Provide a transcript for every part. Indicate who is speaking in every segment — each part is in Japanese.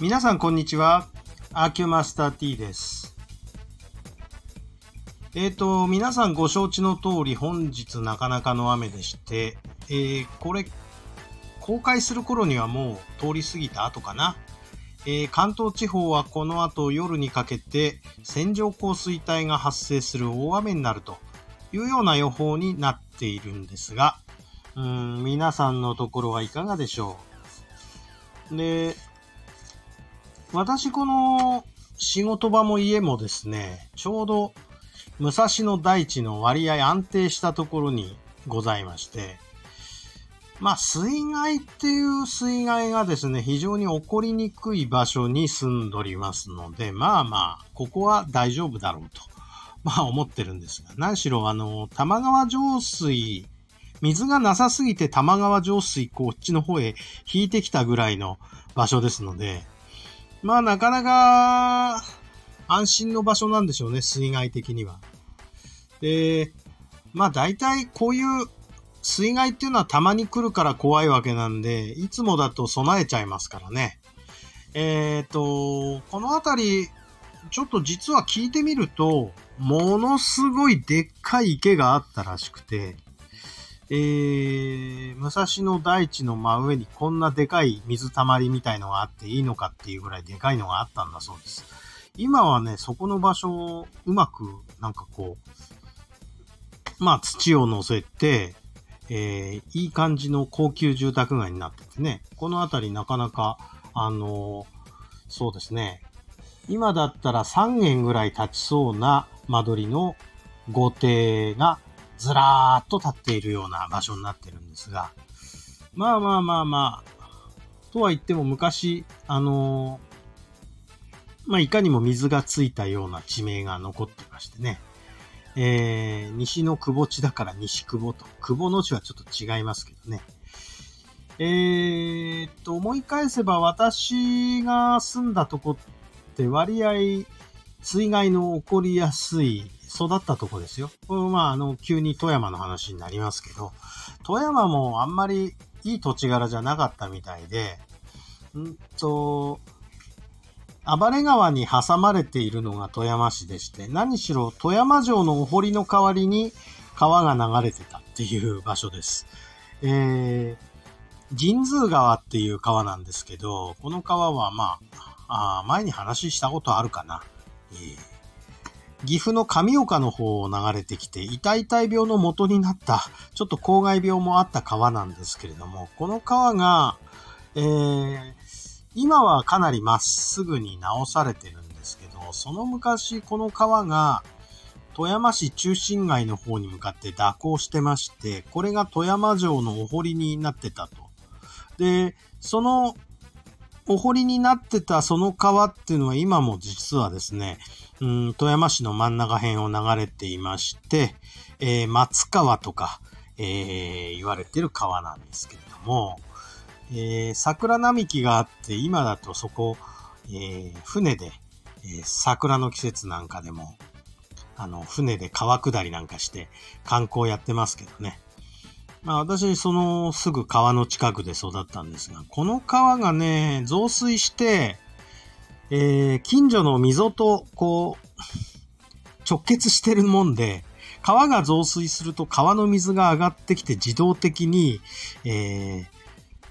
Speaker 1: 皆さんこんにちは。アーキュマスター T です。えっ、と、皆さんご承知の通り本日なかなかの雨でして、えーこれ、公開する頃にはもう通り過ぎた後かな。えー関東地方はこの後夜にかけて線状降水帯が発生する大雨になるというような予報になっているんですが、うん、皆さんのところはいかがでしょう。で、私この仕事場も家もですね、ちょうど武蔵野大地の割合安定したところにございまして、まあ水害っていう水害がですね、非常に起こりにくい場所に住んでおりますので、まあまあ、ここは大丈夫だろうと、まあ思ってるんですが、何しろあの、玉川上水、水がなさすぎて玉川上水こっちの方へ引いてきたぐらいの場所ですので、まあなかなか安心の場所なんでしょうね、水害的には。で、まあ大体こういう水害っていうのはたまに来るから怖いわけなんで、いつもだと備えちゃいますからね。えっ、と、このあたり、ちょっと実は聞いてみると、ものすごいでっかい池があったらしくて、えー、武蔵野大地の真上にこんなでかい水たまりみたいのがあっていいのかっていうぐらいでかいのがあったんだそうです。今はね、そこの場所をうまく、なんかこう、まあ土を乗せて、えー、いい感じの高級住宅街になっててね、この辺りなかなか、あのーそうですね、今だったら3軒ぐらい立ちそうな間取りの豪邸がずらーっと立っているような場所になってるんですが、まあまあまあまあ、とは言っても昔、あのーまあいかにも水がついたような地名が残ってましてね、えー、西の久保地だから西久保と、久保の地はちょっと違いますけどね。えーっと、思い返せば私が住んだとこって割合水害の起こりやすい、育ったとこですよ。これまあ、あの、急に富山の話になりますけど、富山もあんまりいい土地柄じゃなかったみたいで、んと、暴れ川に挟まれているのが富山市でして、何しろ富山城のお堀の代わりに川が流れてたっていう場所です。えー、神通川っていう川なんですけど、この川はまあ、あ前に話したことあるかな。えー岐阜の上岡の方を流れてきて、痛々病の元になった、ちょっと公害病もあった川なんですけれども、この川が、えー、今はかなりまっすぐに直されてるんですけど、その昔この川が富山市中心街の方に向かって蛇行してまして、これが富山城のお堀になってたと。で、そのお堀になってたその川っていうのは今も実はですね、うん、富山市の真ん中辺を流れていまして、えー松川とか、えー言われてる川なんですけれども、えー桜並木があって、今だとそこ、え船で、え桜の季節なんかでも、あの、船で川下りなんかして観光やってますけどね。まあ私、そのすぐ川の近くで育ったんですが、この川がね、増水して、えー近所の溝とこう、直結してるもんで、川が増水すると川の水が上がってきて自動的に、えー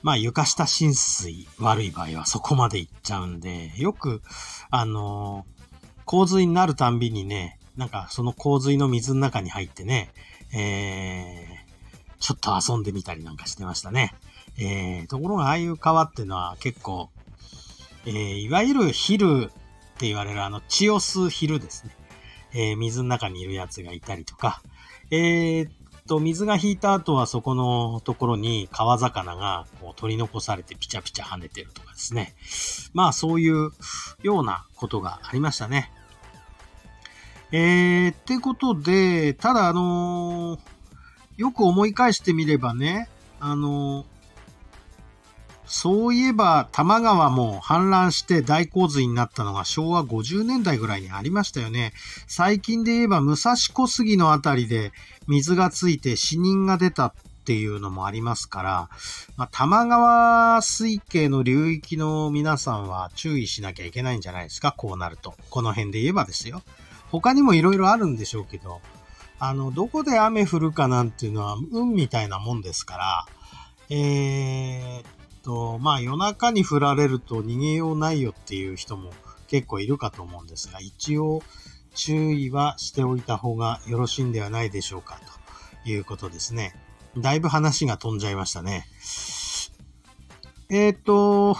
Speaker 1: まあ床下浸水悪い場合はそこまで行っちゃうんで、よく、あのー洪水になるたんびにね、なんかその洪水の水の中に入ってね、えーちょっと遊んでみたりなんかしてましたね。えーところがああいう川っていうのは結構、えーいわゆるヒルって言われるあの血を吸うヒルですね。えー水の中にいるやつがいたりとか、えーっと、水が引いた後はそこのところに川魚がこう取り残されてピチャピチャ跳ねてるとかですね。まあそういうようなことがありましたね。えー、ってことで、ただあのーよく思い返してみればね、あのそういえば、多摩川も氾濫して大洪水になったのが昭和50年代ぐらいにありましたよね。最近で言えば、武蔵小杉のあたりで水がついて死人が出たっていうのもありますから、まあ、玉川水系の流域の皆さんは注意しなきゃいけないんじゃないですか、こうなると。この辺で言えばですよ。他にも色々あるんでしょうけど、あの、どこで雨降るかなんていうのは運みたいなもんですから、えー、っと、まあ夜中に降られると逃げようないよっていう人も結構いるかと思うんですが、一応注意はしておいた方がよろしいんではないでしょうかということですね。だいぶ話が飛んじゃいましたね。えっ、と、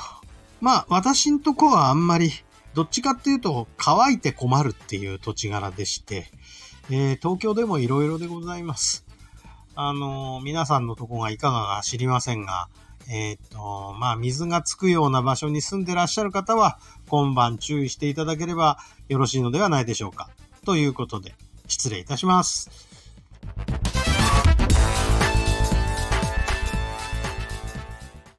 Speaker 1: まあ私んとこはあんまりどっちかっていうと乾いて困るっていう土地柄でして、えー、東京でも色々でございます。あのー、皆さんのとこがいかがか知りませんが、えっ、と、まあ、水がつくような場所に住んでらっしゃる方は、今晩注意していただければよろしいのではないでしょうか。ということで、失礼いたします。